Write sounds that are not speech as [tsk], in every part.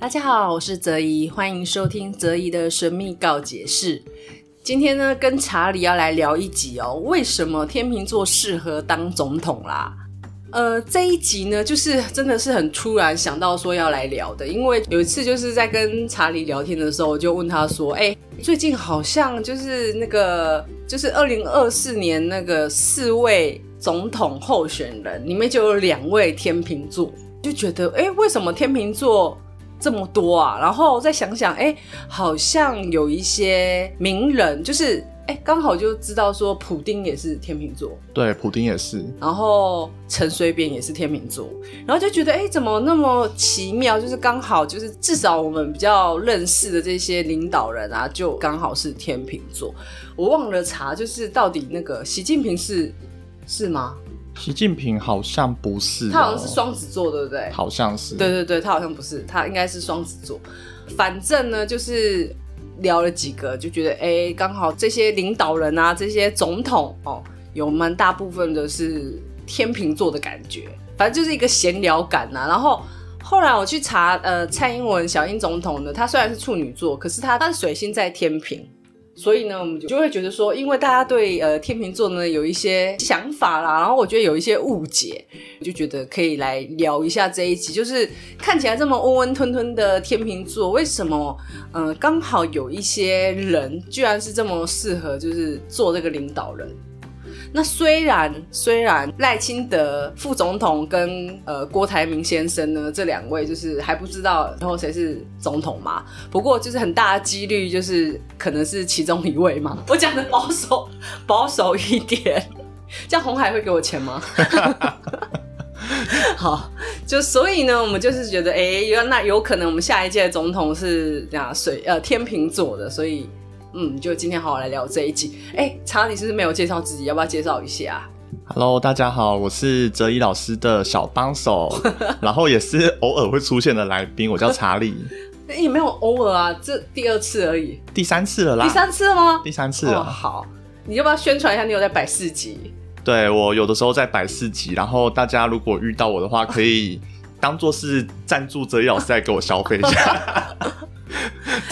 大家好，我是泽怡，欢迎收听泽怡的神秘告解室。今天呢，跟查理要来聊一集哦，为什么天秤座适合当总统啦？呃，这一集呢，就是真的是很突然想到说要来聊的，因为有一次就是在跟查理聊天的时候，我就问他说：“哎，最近好像就是那个，就是二零二四年那个四位总统候选人里面就有两位天秤座，就觉得哎，为什么天秤座这么多啊？然后再想想，哎，好像有一些名人就是。”哎，刚好就知道说普丁也是天秤座，对，普丁也是。然后陈水扁也是天秤座，然后就觉得哎，怎么那么奇妙？就是刚好就是至少我们比较认识的这些领导人啊，就刚好是天秤座。我忘了查，就是到底那个习近平是是吗？习近平好像不是哦，他好像是双子座，对不对？好像是。对对对，他好像不是，他应该是双子座。反正呢，就是。聊了几个，就觉得哎，刚好这些领导人啊，这些总统哦，有蛮大部分的是天秤座的感觉，反正就是一个闲聊感呐、啊。然后后来我去查，呃，蔡英文小英总统呢，他虽然是处女座，可是他他的水星在天秤。所以呢，我们就就会觉得说，因为大家对呃天秤座呢有一些想法啦，然后我觉得有一些误解，我就觉得可以来聊一下这一集，就是看起来这么温温吞吞的天秤座，为什么嗯刚好有一些人居然是这么适合，就是做这个领导人。那虽然虽然赖清德副总统跟呃郭台铭先生呢，这两位就是还不知道然后谁是总统嘛，不过就是很大的几率就是可能是其中一位嘛。我讲的保守 [laughs] 保守一点，这样鸿海会给我钱吗？[laughs] 好，就所以呢，我们就是觉得，哎，那有可能我们下一届总统是这样水呃天秤座的，所以。嗯，就今天好好来聊这一集。哎，查理是不是没有介绍自己？要不要介绍一下？Hello，大家好，我是哲一老师的小帮手，[laughs] 然后也是偶尔会出现的来宾。我叫查理。[laughs] 也没有偶尔啊，这第二次而已。第三次了啦。第三次了吗？第三次了。哦，好，你要不要宣传一下？你有在摆市集？对，我有的时候在摆市集，然后大家如果遇到我的话，可以当做是赞助哲一老师来给我消费一下。[laughs]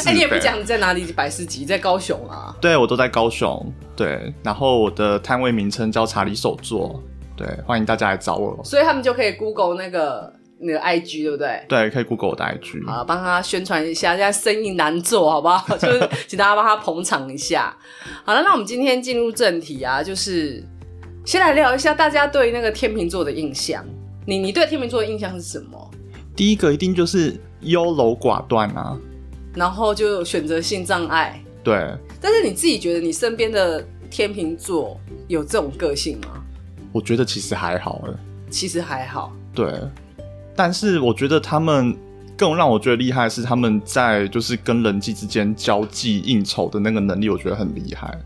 哎，你也不讲你在哪里摆市集，在高雄啊？对，我都在高雄。对，然后我的摊位名称叫查理手作。对，欢迎大家来找我。所以他们就可以 Google 那个那个 IG，对不对？对，可以 Google 我的 IG。好，帮他宣传一下，现在生意难做，好不好？[laughs] 就是请大家帮他捧场一下。好了，那我们今天进入正题啊，就是先来聊一下大家对那个天秤座的印象。你你对天秤座的印象是什么？第一个一定就是优柔寡断啊。然后就选择性障碍，对。但是你自己觉得你身边的天秤座有这种个性吗？我觉得其实还好，其实还好，对。但是我觉得他们更让我觉得厉害的是他们在就是跟人际之间交际应酬的那个能力，我觉得很厉害。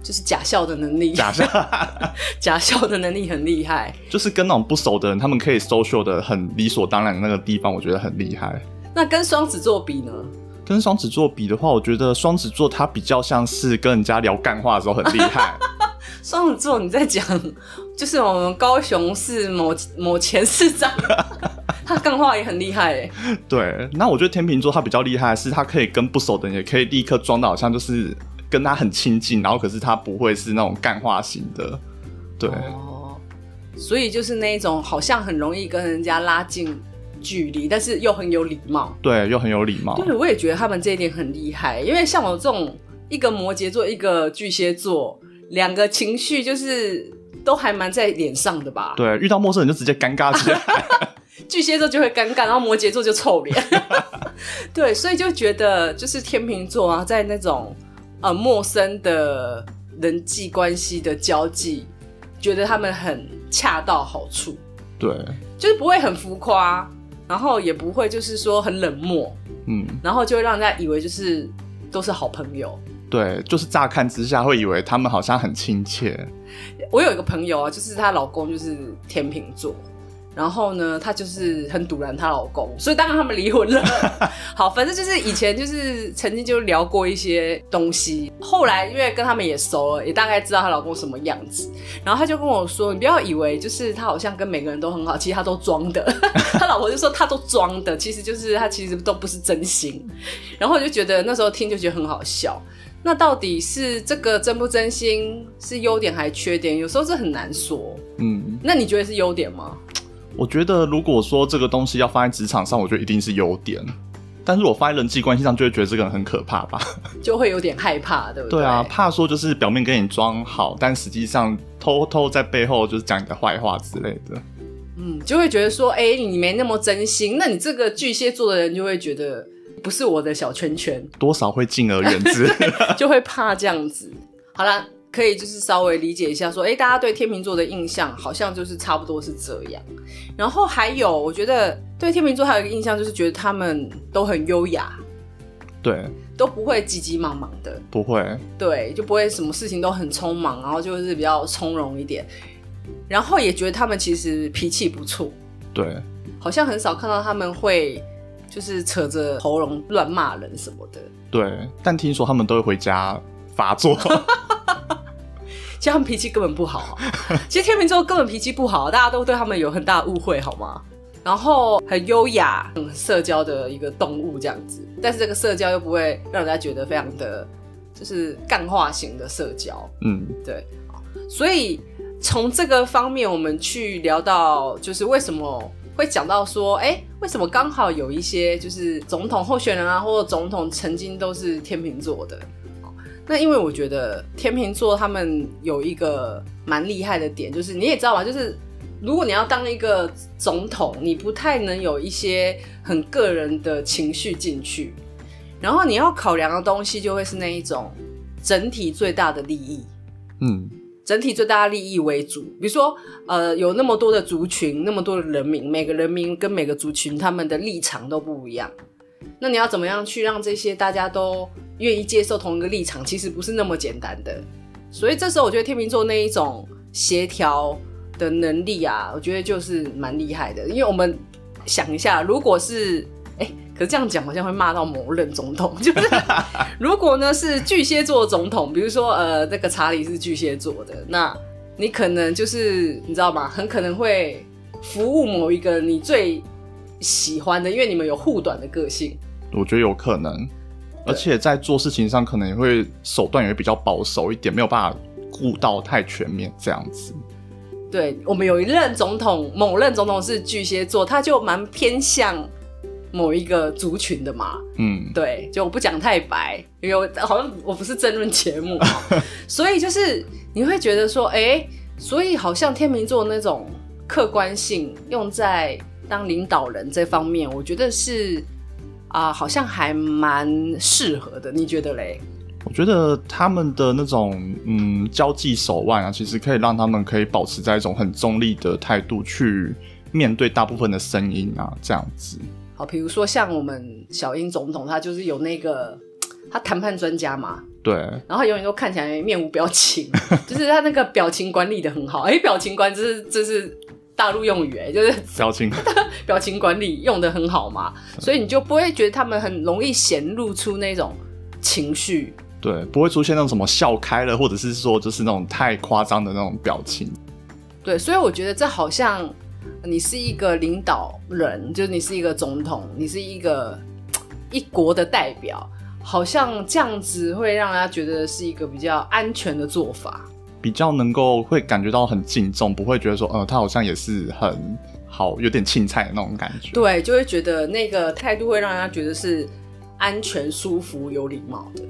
就是假笑的能力，假笑，[laughs] 假笑的能力很厉害。就是跟那种不熟的人，他们可以 social 的很理所当然的那个地方，我觉得很厉害。那跟双子座比呢？跟双子座比的话，我觉得双子座他比较像是跟人家聊干话的时候很厉害。[laughs] 双子座你在讲，就是我们高雄市某某前市长，[laughs] 他干话也很厉害哎。[laughs] 对，那我觉得天秤座他比较厉害的是，他可以跟不熟的人也可以立刻装到好像就是跟他很亲近，然后可是他不会是那种干话型的。对，哦，所以就是那一种好像很容易跟人家拉近距离，但是又很有礼貌，对，又很有礼貌。对，我也觉得他们这一点很厉害，因为像我这种一个摩羯座，一个巨蟹座，两个情绪就是都还蛮在脸上的吧？对，遇到陌生人就直接尴尬起来，[laughs] [laughs] 巨蟹座就会尴尬，然后摩羯座就臭脸。[laughs] 对，所以就觉得就是天秤座啊，在那种呃陌生的人际关系的交际，觉得他们很恰到好处，对，就是不会很浮夸。然后也不会就是说很冷漠，嗯，然后就会让人家以为就是都是好朋友，对，就是乍看之下会以为他们好像很亲切。我有一个朋友啊，就是她老公就是天秤座。然后呢，她就是很堵拦她老公，所以当然他们离婚了。[laughs] 好，反正就是以前就是曾经就聊过一些东西，后来因为跟他们也熟了，也大概知道她老公什么样子。然后她就跟我说：“你不要以为就是她好像跟每个人都很好，其实她都装的。她老婆就说他都装的，其实就是他其实都不是真心。然后我就觉得那时候听就觉得很好笑。那到底是这个真不真心是优点还是缺点？有时候这很难说。嗯，那你觉得是优点吗？我觉得如果说这个东西要放在职场上，我觉得一定是优点。但是我放在人际关系上，就会觉得这个人很可怕吧？就会有点害怕，对不对？对啊，怕说就是表面跟你装好，但实际上偷偷在背后就是讲你的坏话之类的。嗯，就会觉得说，哎、欸，你没那么真心，那你这个巨蟹座的人就会觉得不是我的小圈圈，多少会敬而远之，[laughs] 就会怕这样子。好啦。可以就是稍微理解一下，说，哎，大家对天秤座的印象好像就是差不多是这样。然后还有，我觉得对天秤座还有一个印象就是觉得他们都很优雅，对，都不会急急忙忙的，不会，对，就不会什么事情都很匆忙，然后就是比较从容一点。然后也觉得他们其实脾气不错，对，好像很少看到他们会就是扯着喉咙乱骂人什么的，对。但听说他们都会回家发作。[laughs] 其实他们脾气根本不好啊！[laughs] 其实天秤座根本脾气不好，大家都对他们有很大的误会，好吗？然后很优雅、很社交的一个动物这样子，但是这个社交又不会让人家觉得非常的，就是干化型的社交。嗯，对。所以从这个方面，我们去聊到，就是为什么会讲到说，哎，为什么刚好有一些就是总统候选人啊，或者总统曾经都是天秤座的。那因为我觉得天秤座他们有一个蛮厉害的点，就是你也知道吧，就是如果你要当一个总统，你不太能有一些很个人的情绪进去，然后你要考量的东西就会是那一种整体最大的利益，嗯，整体最大利益为主。比如说，呃，有那么多的族群，那么多的人民，每个人民跟每个族群他们的立场都不一样，那你要怎么样去让这些大家都愿意接受同一个立场，其实不是那么简单的，所以这时候我觉得天秤座那一种协调的能力啊，我觉得就是蛮厉害的。因为我们想一下，如果是、可是这样讲好像会骂到某任总统，[laughs] 就是如果呢是巨蟹座的总统，比如说呃那个查理是巨蟹座的，那你可能就是你知道吗？很可能会服务某一个你最喜欢的，因为你们有护短的个性，我觉得有可能。而且在做事情上，可能也会手段也会比较保守一点，没有办法顾到太全面这样子。对，我们有一任总统，某任总统是巨蟹座，他就蛮偏向某一个族群的嘛。嗯，对，就我不讲太白，因为好像我不是争论节目，[laughs] 所以就是你会觉得说，哎、欸，所以好像天秤座那种客观性用在当领导人这方面，我觉得是。啊，好像还蛮适合的，你觉得嘞？我觉得他们的那种嗯交际手腕啊，其实可以让他们可以保持在一种很中立的态度去面对大部分的声音啊，这样子。好，比如说像我们小英总统，他就是有那个他谈判专家嘛，对，然后他永远都看起来面无表情，就是他那个表情管理的很好。哎、欸，表情管这是这是。大陆用语哎，就是表情 [laughs] 表情管理用的很好嘛，所以你就不会觉得他们很容易显露出那种情绪，对，不会出现那种什么笑开了，或者是说就是那种太夸张的那种表情，对，所以我觉得这好像你是一个领导人，就是你是一个总统，你是一个 [tsk] 一国的代表，好像这样子会让人家觉得是一个比较安全的做法。比较能够会感觉到很敬重，不会觉得说，呃，他好像也是很好，有点青菜的那种感觉。对，就会觉得那个态度会让人家觉得是安全、舒服、有礼貌的。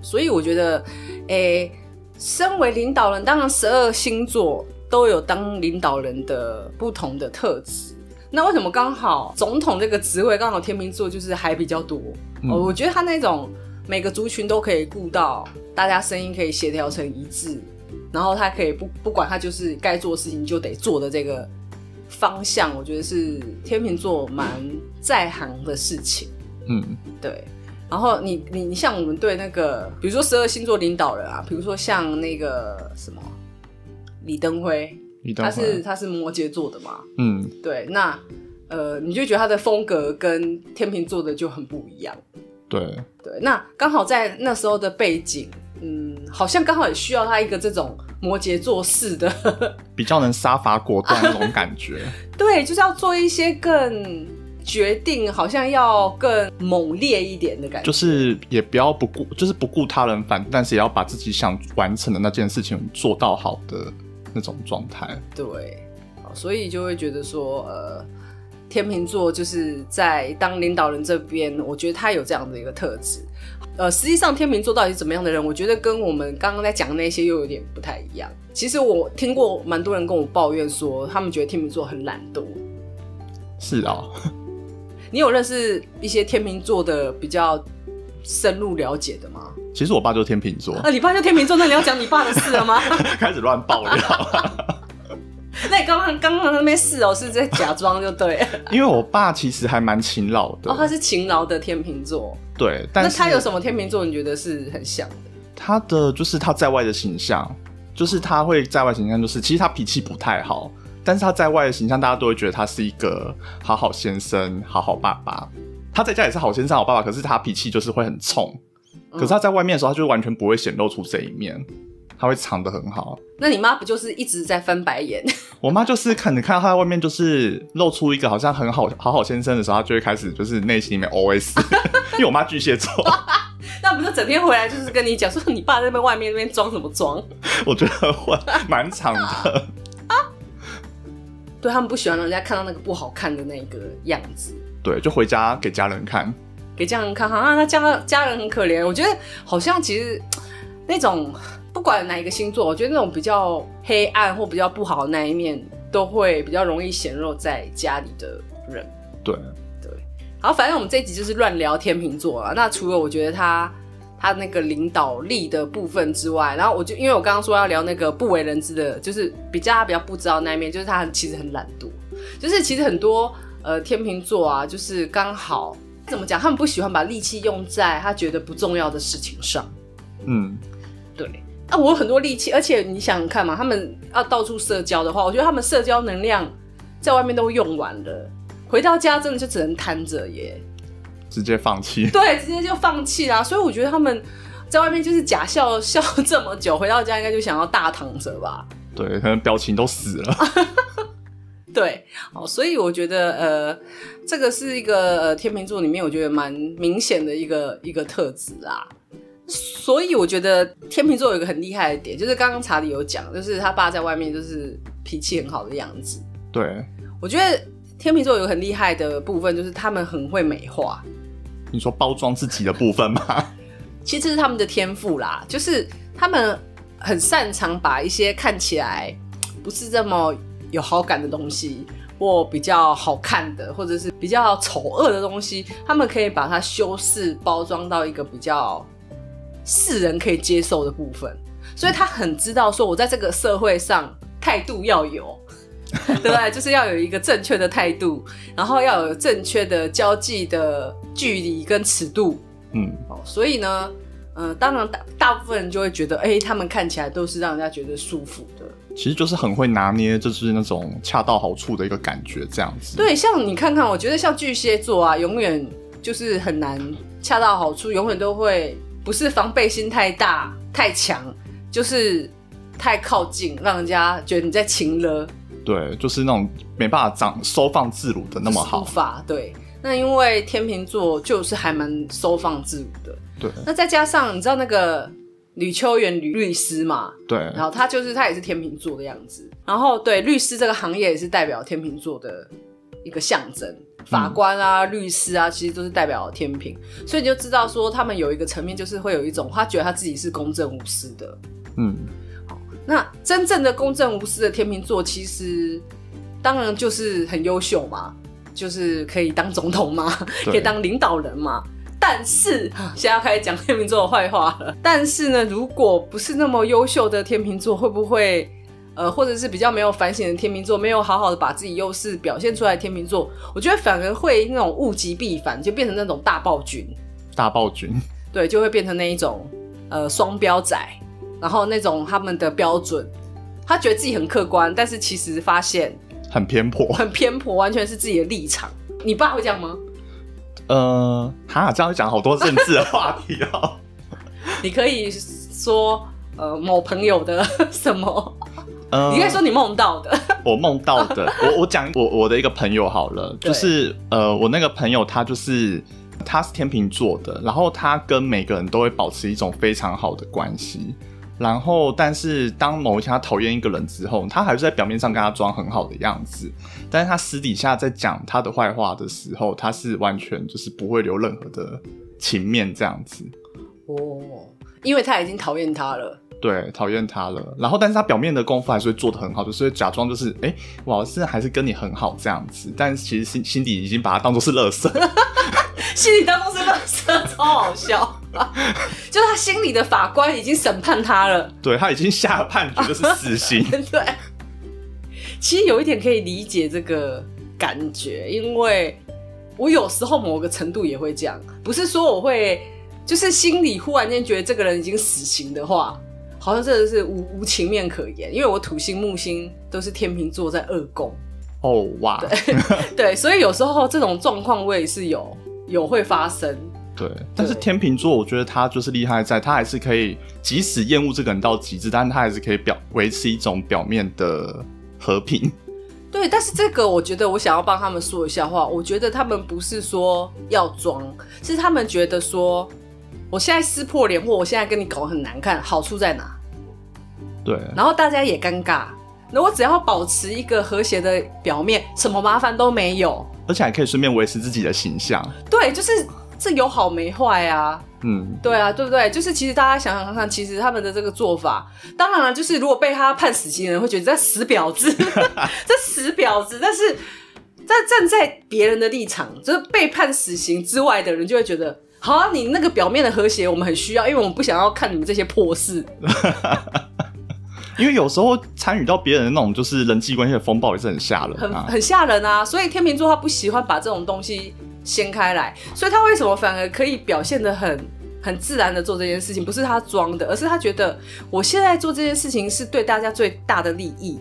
所以我觉得，诶、欸，身为领导人，当然十二星座都有当领导人的不同的特质。那为什么刚好总统这个职位刚好天秤座就是还比较多？嗯、我觉得他那种每个族群都可以顾到，大家声音可以协调成一致。然后他可以不不管他就是该做的事情就得做的这个方向，我觉得是天秤座蛮在行的事情。嗯，对。然后你你你像我们对那个，比如说十二星座领导人啊，比如说像那个什么李登辉，李登他是他是摩羯座的嘛。嗯，对。那呃，你就觉得他的风格跟天秤座的就很不一样。对对。那刚好在那时候的背景。嗯，好像刚好也需要他一个这种摩羯座式的，[laughs] 比较能杀伐果断那种感觉。[laughs] 对，就是要做一些更决定，好像要更猛烈一点的感觉。就是也不要不顾，就是不顾他人反，但是也要把自己想完成的那件事情做到好的那种状态。对，所以就会觉得说，呃，天秤座就是在当领导人这边，我觉得他有这样的一个特质。呃，实际上天秤座到底是怎么样的人？我觉得跟我们刚刚在讲的那些又有点不太一样。其实我听过蛮多人跟我抱怨说，他们觉得天秤座很懒惰。是啊，你有认识一些天秤座的比较深入了解的吗？其实我爸就是天秤座。啊，你爸就天秤座，那你要讲你爸的事了吗？[laughs] 开始乱爆料。[laughs] 那你刚刚刚刚那边是哦，是在假装就对。[laughs] 因为我爸其实还蛮勤劳的。哦，他是勤劳的天秤座。对，但是那他有什么天秤座？你觉得是很像的？他的就是他在外的形象，就是他会在外形象，就是其实他脾气不太好，但是他在外的形象，大家都会觉得他是一个好好先生、好好爸爸。他在家也是好先生、好爸爸，可是他脾气就是会很冲。可是他在外面的时候，他就完全不会显露出这一面。他会藏得很好。那你妈不就是一直在翻白眼？[laughs] 我妈就是可能看到他在外面就是露出一个好像很好好好先生的时候，她就会开始就是内心里面 OS。[laughs] 因为我妈巨蟹座，[laughs] 那不是整天回来就是跟你讲说你爸在那边外面那边装什么装？我觉得会蛮长的。对，他们不喜欢让人家看到那个不好看的那个样子。对，就回家给家人看，给家人看哈，他家家人很可怜。我觉得好像其实那种。不管哪一个星座，我觉得那种比较黑暗或比较不好的那一面，都会比较容易显露在家里的人。对对，好，反正我们这一集就是乱聊天秤座了。那除了我觉得他他那个领导力的部分之外，然后我就因为我刚刚说要聊那个不为人知的，就是比较他比较不知道那一面，就是他其实很懒惰。就是其实很多呃天秤座啊，就是刚好怎么讲，他们不喜欢把力气用在他觉得不重要的事情上。嗯，对。啊，我有很多力气，而且你想想看嘛，他们要到处社交的话，我觉得他们社交能量在外面都用完了，回到家真的就只能瘫着耶，直接放弃。对，直接就放弃啦。所以我觉得他们在外面就是假笑笑这么久，回到家应该就想要大躺着吧。对，可能表情都死了。[laughs] 对，哦，所以我觉得呃，这个是一个呃天秤座里面我觉得蛮明显的一个一个特质啊。所以我觉得天秤座有一个很厉害的点，就是刚刚查理有讲，就是他爸在外面就是脾气很好的样子。对，我觉得天秤座有个很厉害的部分，就是他们很会美化。你说包装自己的部分吗？[laughs] 其实是他们的天赋啦，就是他们很擅长把一些看起来不是这么有好感的东西，或比较好看的，或者是比较丑恶的东西，他们可以把它修饰包装到一个比较。世人可以接受的部分，所以他很知道说，我在这个社会上态度要有，[laughs] 对不对？就是要有一个正确的态度，然后要有正确的交际的距离跟尺度。嗯，所以呢，呃，当然大大部分人就会觉得，哎，他们看起来都是让人家觉得舒服的。其实就是很会拿捏，就是那种恰到好处的一个感觉，这样子。对，像你看看，我觉得像巨蟹座啊，永远就是很难恰到好处，永远都会。不是防备心太大太强，就是太靠近，让人家觉得你在情了。对，就是那种没办法长收放自如的那么好。无法对。那因为天秤座就是还蛮收放自如的。对。那再加上你知道那个吕秋远吕律师嘛？对。然后他就是他也是天秤座的样子。然后对律师这个行业也是代表天秤座的一个象征。法官啊，律师啊，其实都是代表天秤，所以你就知道说他们有一个层面，就是会有一种他觉得他自己是公正无私的。嗯，好，那真正的公正无私的天秤座，其实当然就是很优秀嘛，就是可以当总统嘛，可以当领导人嘛。但是现在要开始讲天秤座的坏话了。但是呢，如果不是那么优秀的天秤座，会不会？呃，或者是比较没有反省的天秤座，没有好好的把自己优势表现出来天秤座，我觉得反而会那种物极必反，就变成那种大暴君。大暴君，对，就会变成那一种呃双标仔，然后那种他们的标准，他觉得自己很客观，但是其实发现很偏颇，很偏颇，完全是自己的立场。你爸会这样吗？呃，哈，这样讲好多政治的话题哦。[laughs] 你可以说。呃某朋友的什么？呃，你可以说你梦到的，我梦到的。[laughs] 我我讲我我的一个朋友好了，就是呃，我那个朋友他就是他是天秤座的，然后他跟每个人都会保持一种非常好的关系。然后，但是当某一天他讨厌一个人之后，他还是在表面上跟他装很好的样子，但是他私底下在讲他的坏话的时候，他是完全就是不会留任何的情面这样子。哦，因为他已经讨厌他了。对，讨厌他了。然后，但是他表面的功夫还是会做的很好，就是会假装就是，哎，我现在还是跟你很好这样子。但是其实心心底已经把他当做是垃圾，[laughs] 心里当做是垃圾，超好笑。[laughs] 就他心里的法官已经审判他了，对，他已经下了判决，就是死刑。[laughs] 对，其实有一点可以理解这个感觉，因为我有时候某个程度也会这样，不是说我会，就是心里忽然间觉得这个人已经死刑的话。好像真的是无无情面可言，因为我土星木星都是天秤座在二宫。哦、oh, 哇，对对，所以有时候这种状况我也是有有会发生。对，但是天秤座我觉得他就是厉害在，他还是可以即使厌恶这个人到极致，但是他还是可以表维持一种表面的和平。对，但是这个我觉得我想要帮他们说一下话，我觉得他们不是说要装，是他们觉得说。我现在撕破脸，或我现在跟你搞得很难看，好处在哪？对，然后大家也尴尬。那我只要保持一个和谐的表面，什么麻烦都没有，而且还可以顺便维持自己的形象。对，就是这有好没坏啊。嗯，对啊，对不对？就是其实大家想想看看，其实他们的这个做法，当然了，就是如果被他判死刑的人会觉得这死婊子，[laughs] 这死婊子。但是在站在别人的立场，就是被判死刑之外的人就会觉得。好啊，你那个表面的和谐我们很需要，因为我们不想要看你们这些破事。[laughs] 因为有时候参与到别人的那种就是人际关系的风暴也是很吓人，很很吓人啊。所以天秤座他不喜欢把这种东西掀开来，所以他为什么反而可以表现得很很自然的做这件事情？不是他装的，而是他觉得我现在做这件事情是对大家最大的利益。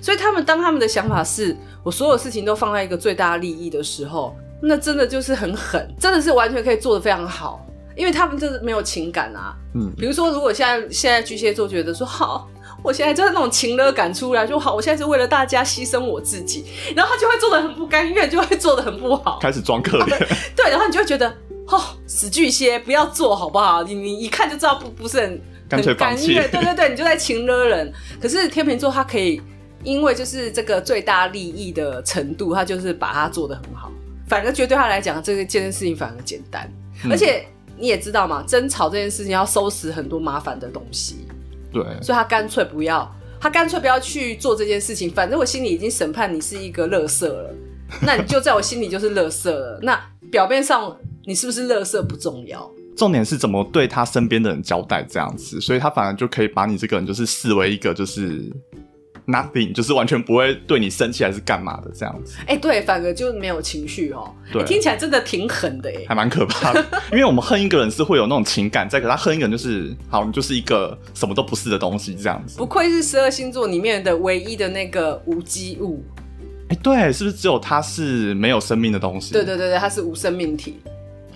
所以他们当他们的想法是我所有事情都放在一个最大利益的时候。那真的就是很狠，真的是完全可以做得非常好，因为他们就是没有情感啊。嗯，比如说，如果现在现在巨蟹座觉得说好，我现在就是那种情勒感出来就好，我现在是为了大家牺牲我自己，然后他就会做的很不甘愿，就会做的很不好，开始装可怜。[laughs] 对，然后你就会觉得，哦，死巨蟹，不要做好不好？你你一看就知道不不是很干脆放弃。对对对，你就在情勒人。可是天秤座他可以，因为就是这个最大利益的程度，他就是把它做的很好。反而觉得对他来讲，这个这件事情反而简单，嗯、而且你也知道嘛，争吵这件事情要收拾很多麻烦的东西，对，所以他干脆不要，他干脆不要去做这件事情。反正我心里已经审判你是一个乐色了，那你就在我心里就是乐色了。那表面上你是不是乐色不重要，重点是怎么对他身边的人交代这样子，所以他反而就可以把你这个人就是视为一个就是。Nothing，就是完全不会对你生气还是干嘛的这样子。哎、欸，对，反而就没有情绪哦。对、欸，听起来真的挺狠的哎，还蛮可怕的。因为我们恨一个人是会有那种情感在，可他恨一个人就是好，你就是一个什么都不是的东西这样子。不愧是十二星座里面的唯一的那个无机物。哎、欸，对，是不是只有他是没有生命的东西？对对对对，他是无生命体。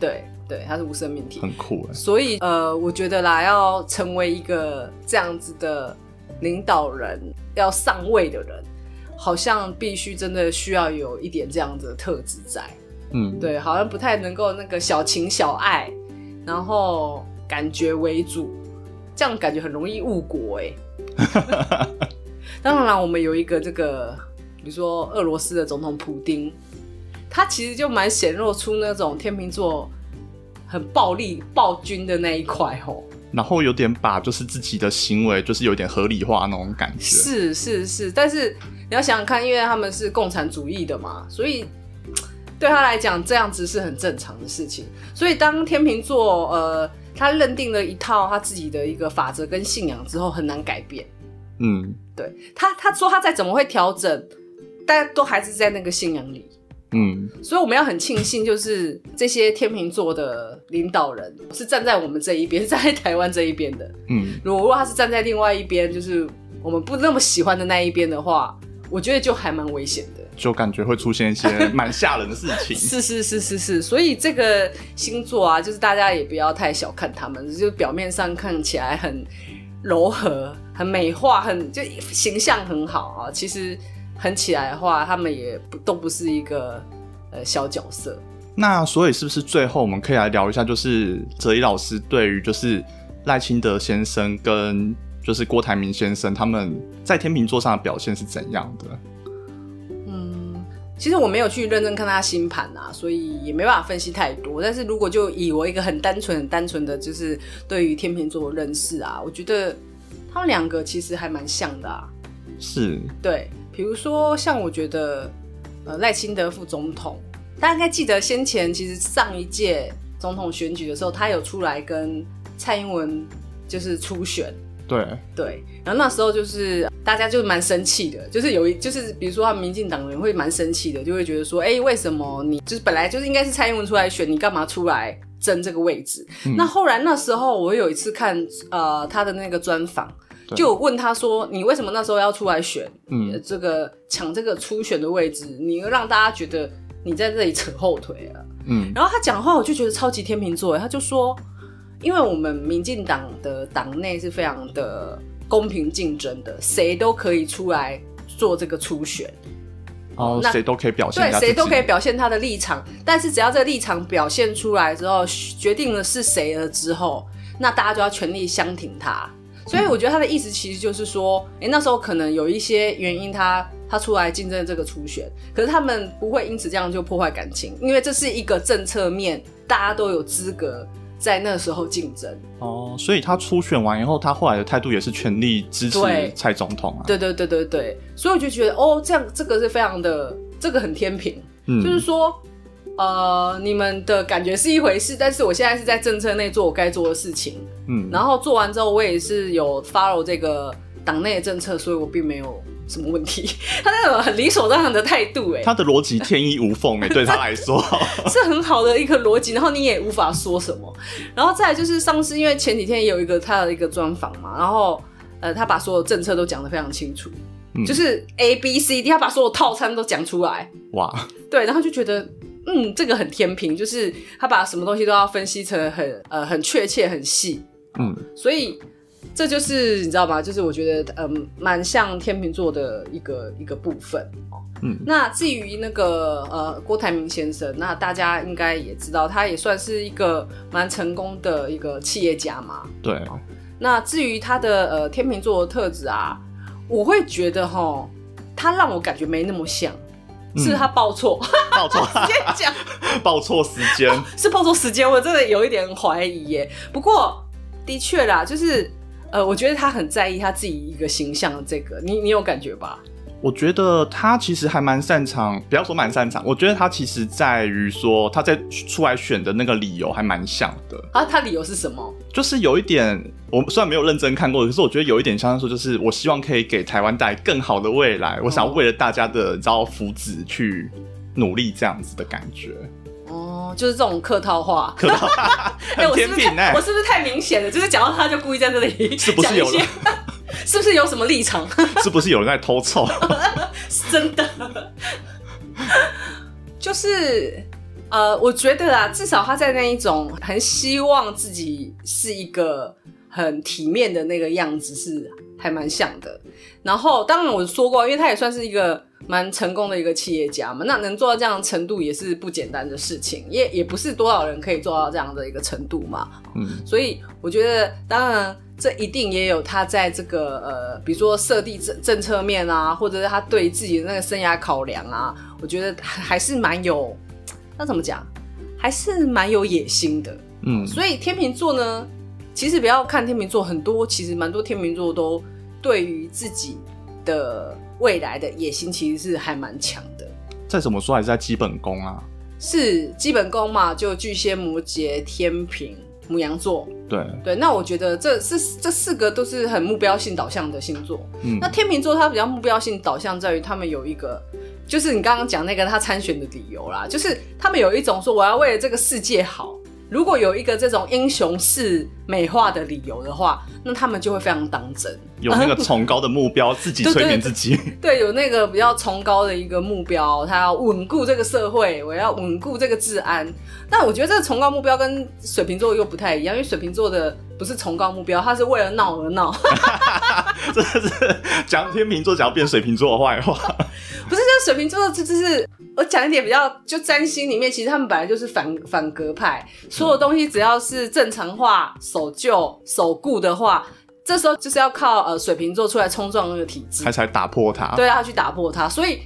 对对，他是无生命体，很酷哎。所以呃，我觉得啦，要成为一个这样子的。领导人要上位的人，好像必须真的需要有一点这样子的特质在。嗯，对，好像不太能够那个小情小爱，然后感觉为主，这样感觉很容易误国哎。[laughs] 当然了，我们有一个这个，比如说俄罗斯的总统普丁，他其实就蛮显露出那种天秤座很暴力暴君的那一块吼。然后有点把就是自己的行为就是有点合理化那种感觉，是是是，但是你要想想看，因为他们是共产主义的嘛，所以对他来讲这样子是很正常的事情。所以当天秤座呃他认定了一套他自己的一个法则跟信仰之后，很难改变。嗯，对他他说他再怎么会调整，大家都还是在那个信仰里。嗯，所以我们要很庆幸，就是这些天秤座的领导人是站在我们这一边，是站在台湾这一边的。嗯，如果他是站在另外一边，就是我们不那么喜欢的那一边的话，我觉得就还蛮危险的，就感觉会出现一些蛮吓人的事情。[laughs] 是是是是是，所以这个星座啊，就是大家也不要太小看他们，就表面上看起来很柔和、很美化、很就形象很好啊。其实狠起来的话，他们也不都不是一个呃小角色。那所以是不是最后我们可以来聊一下，就是哲一老师对于就是赖清德先生跟就是郭台铭先生他们在天秤座上的表现是怎样的？嗯，其实我没有去认真看他星盘啊，所以也没办法分析太多。但是如果就以我一个很单纯、很单纯的就是对于天秤座的认识啊，我觉得他们两个其实还蛮像的啊。是，对，比如说像我觉得呃赖清德副总统。大家应该记得，先前其实上一届总统选举的时候，他有出来跟蔡英文就是初选。对对，然后那时候就是大家就蛮生气的，就是有一就是比如说他们民进党人会蛮生气的，就会觉得说，哎，为什么你就是本来就是应该是蔡英文出来选，你干嘛出来争这个位置？嗯、那后来那时候我有一次看呃他的那个专访，就有问他说，你为什么那时候要出来选？嗯，这个抢这个初选的位置，你让大家觉得。你在这里扯后腿啊，嗯，然后他讲话我就觉得超级天秤座，他就说，因为我们民进党的党内是非常的公平竞争的，谁都可以出来做这个初选，哦，谁都可以表现，对，谁都可以表现他的立场，但是只要这个立场表现出来之后，决定了是谁了之后，那大家就要全力相挺他，所以我觉得他的意思其实就是说，哎，那时候可能有一些原因他。他出来竞争这个初选，可是他们不会因此这样就破坏感情，因为这是一个政策面，大家都有资格在那时候竞争。哦，所以他初选完以后，他后来的态度也是全力支持蔡总统啊。对对对对对，所以我就觉得哦，这样这个是非常的，这个很天平，嗯，就是说，呃，你们的感觉是一回事，但是我现在是在政策内做我该做的事情，嗯，然后做完之后，我也是有 follow 这个党内的政策，所以我并没有。什么问题？他那种很理所当然的态度，哎，他的逻辑天衣无缝，哎，对他来说。[laughs] 是很好的一个逻辑，然后你也无法说什么。然后再来就是上次，因为前几天也有一个他的一个专访嘛，然后呃，他把所有政策都讲得非常清楚，嗯、就是 A B C D，他把所有套餐都讲出来，哇，对，然后就觉得嗯，这个很天平，就是他把什么东西都要分析成很呃很确切、很细，嗯，所以。这就是你知道吗？就是我觉得，嗯，蛮像天秤座的一个一个部分哦。嗯，那至于那个呃郭台铭先生，那大家应该也知道，他也算是一个蛮成功的一个企业家嘛。对。那至于他的呃天秤座的特质啊，我会觉得哈，他让我感觉没那么像，嗯、是他报错，[laughs] 报错，直接讲，报错时间，是报错时间，我真的有一点怀疑耶。不过的确啦，就是。呃，我觉得他很在意他自己一个形象的这个，你你有感觉吧？我觉得他其实还蛮擅长，不要说蛮擅长，我觉得他其实在于说他在出来选的那个理由还蛮像的。啊，他理由是什么？就是有一点，我虽然没有认真看过，可是我觉得有一点像说，就是我希望可以给台湾带来更好的未来，我想要为了大家的招福祉去努力，这样子的感觉。就是这种客套话，客套话，[laughs] 很甜品哎！我是不是太明显了？就是讲到他就故意在这里，[laughs] 是不是有？[laughs] 是不是有什么立场？是不是有人在偷臭？真的，就是呃，我觉得啊，至少他在那一种很希望自己是一个很体面的那个样子，是还蛮像的。然后，当然我说过，因为他也算是一个。蛮成功的一个企业家嘛，那能做到这样的程度也是不简单的事情，也也不是多少人可以做到这样的一个程度嘛。嗯，所以我觉得，当然这一定也有他在这个呃，比如说设定政政策面啊，或者是他对自己的那个生涯考量啊，我觉得还是蛮有，那怎么讲，还是蛮有野心的。嗯，所以天秤座呢，其实不要看天秤座，很多其实蛮多天秤座都对于自己的。未来的野心其实是还蛮强的，再怎么说还是在基本功啊，是基本功嘛，就巨蟹、摩羯、天秤、牡羊座，对对。那我觉得这是这四个都是很目标性导向的星座。嗯，那天秤座它比较目标性导向在于他们有一个，就是你刚刚讲那个他参选的理由啦，就是他们有一种说我要为了这个世界好，如果有一个这种英雄式美化的理由的话，那他们就会非常当真，有那个崇高的目标，自己催眠自己。[laughs] 对，有那个比较崇高的一个目标，他要稳固这个社会，我要稳固这个治安。但我觉得这个崇高目标跟水瓶座又不太一样，因为水瓶座的不是崇高目标，他是为了闹而闹。[laughs] 这是讲天秤座，讲要变水瓶座的坏话。[laughs] 不是，就水瓶座，这就是我讲一点比较，就占星里面，其实他们本来就是反反格派，所有东西只要是正常化、守旧、守固的话，这时候就是要靠呃水瓶座出来冲撞那个体制，他才打破它。对，他去打破它，所以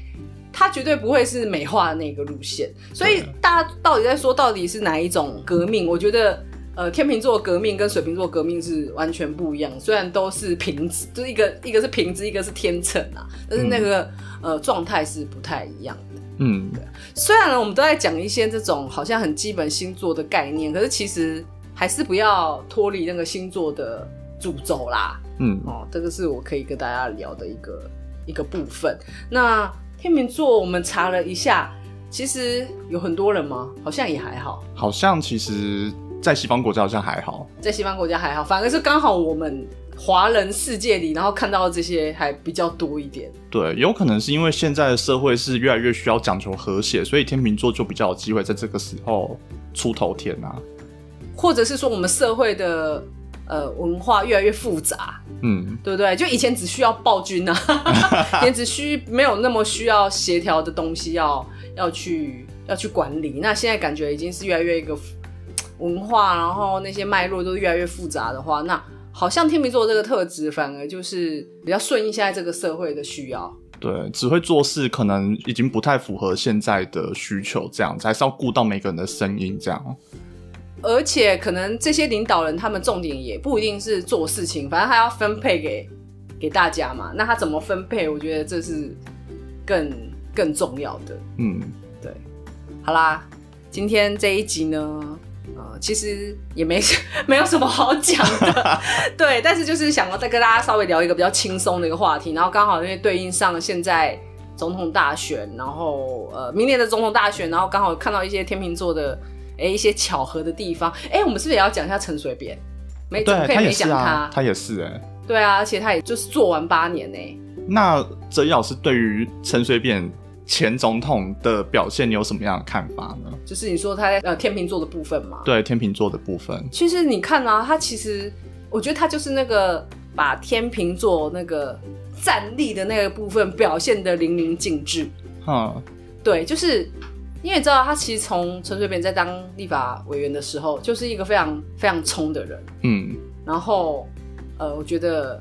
他绝对不会是美化的那个路线。所以大家到底在说，到底是哪一种革命？我觉得。呃，天秤座革命跟水瓶座革命是完全不一样，虽然都是瓶子，就是一个一个是瓶子，一个是天秤啊，但是那个、嗯、呃状态是不太一样的。嗯，对。虽然呢，我们都在讲一些这种好像很基本星座的概念，可是其实还是不要脱离那个星座的主轴啦。嗯，哦，这个是我可以跟大家聊的一个一个部分。那天秤座，我们查了一下，其实有很多人吗？好像也还好。好像其实。在西方国家好像还好，在西方国家还好，反而是刚好我们华人世界里，然后看到这些还比较多一点。对，有可能是因为现在的社会是越来越需要讲求和谐，所以天秤座就比较有机会在这个时候出头天啊。或者是说，我们社会的呃文化越来越复杂，嗯，对不对？就以前只需要暴君啊，[laughs] 也只需没有那么需要协调的东西要要去要去管理。那现在感觉已经是越来越一个。文化，然后那些脉络都越来越复杂的话，那好像天秤座这个特质反而就是比较顺应现在这个社会的需要。对，只会做事可能已经不太符合现在的需求，这样子还是要顾到每个人的声音，这样。而且可能这些领导人他们重点也不一定是做事情，反正他要分配给给大家嘛。那他怎么分配？我觉得这是更更重要的。嗯，对。好啦，今天这一集呢。呃，其实也没 [laughs] 没有什么好讲的，[laughs] 对，但是就是想要再跟大家稍微聊一个比较轻松的一个话题，然后刚好因为对应上现在总统大选，然后呃明年的总统大选，然后刚好看到一些天秤座的哎一些巧合的地方，哎，我们是不是也要讲一下陈水扁？没，对可以没讲他？他也是哎，对啊，而且他也就是做完八年呢。那哲一老师对于陈水扁前总统的表现，你有什么样的看法呢？就是你说他在呃天秤座的部分嘛？对，天秤座的部分。其实你看啊，他其实我觉得他就是那个把天秤座那个战力的那个部分表现的淋漓尽致。嗯，对，就是因为你知道，他其实从陈水扁在当立法委员的时候，就是一个非常非常冲的人。嗯，然后呃，我觉得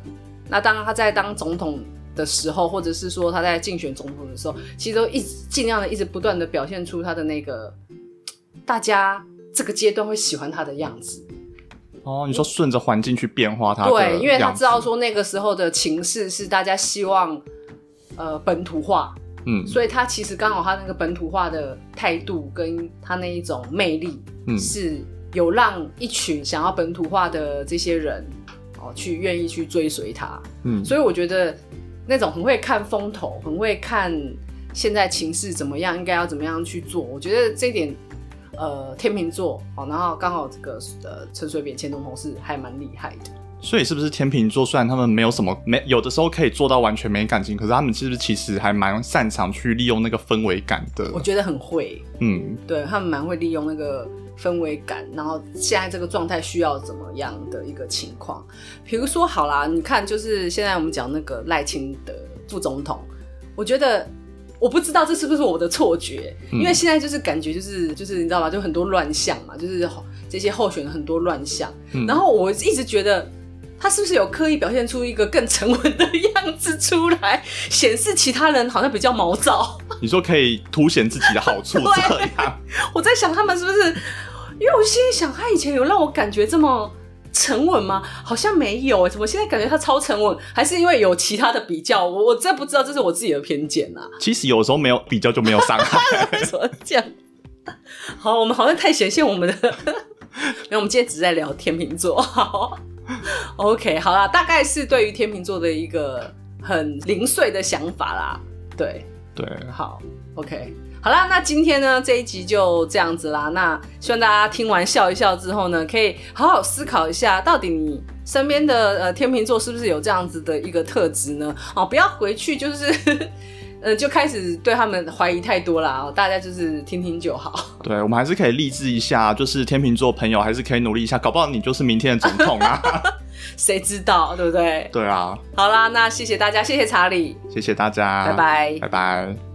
那当他在当总统。的时候，或者是说他在竞选总统的时候，其实都一直尽量的一直不断的表现出他的那个大家这个阶段会喜欢他的样子。哦，你说顺着环境去变化他？对，因为他知道说那个时候的情势是大家希望呃本土化，嗯，所以他其实刚好他那个本土化的态度跟他那一种魅力，嗯，是有让一群想要本土化的这些人哦去愿意去追随他，嗯，所以我觉得。那种很会看风头，很会看现在情势怎么样，应该要怎么样去做。我觉得这点，呃，天秤座，哦，然后刚好这个呃陈水扁前总统是还蛮厉害的。所以是不是天秤座？虽然他们没有什么没有的时候可以做到完全没感情，可是他们是不是其实还蛮擅长去利用那个氛围感的？我觉得很会，嗯，对他们蛮会利用那个氛围感，然后现在这个状态需要怎么样的一个情况？比如说好啦，你看，就是现在我们讲那个赖清德副总统，我觉得我不知道这是不是我的错觉，因为现在就是感觉就是就是你知道吗？就很多乱象嘛，就是这些候选人很多乱象，嗯，然后我一直觉得。他是不是有刻意表现出一个更沉稳的样子出来，显示其他人好像比较毛躁？[laughs] 你说可以凸显自己的好处 [laughs] 这样？[laughs] 我在想他们是不是？因为我心里想，他以前有让我感觉这么沉稳吗？好像没有哎，怎么现在感觉他超沉稳？还是因为有其他的比较？我我真不知道，这是我自己的偏见啊。其实有时候没有比较就没有伤害。为什么这样？好，我们好像太显现我们的，没有我们今天只在聊天秤座。好。[laughs] OK，好啦，大概是对于天秤座的一个很零碎的想法啦。对，对，好，OK，好啦，那今天呢这一集就这样子啦。那希望大家听完笑一笑之后呢，可以好好思考一下，到底你身边的呃天秤座是不是有这样子的一个特质呢？哦，不要回去就是。呃，就开始对他们怀疑太多了，大家就是听听就好。[laughs] 对，我们还是可以励志一下，就是天秤座朋友还是可以努力一下，搞不好你就是明天的总统啊！[laughs] 谁知道，对不对？对啊。好啦，那谢谢大家，谢谢查理，谢谢大家，拜拜，拜拜。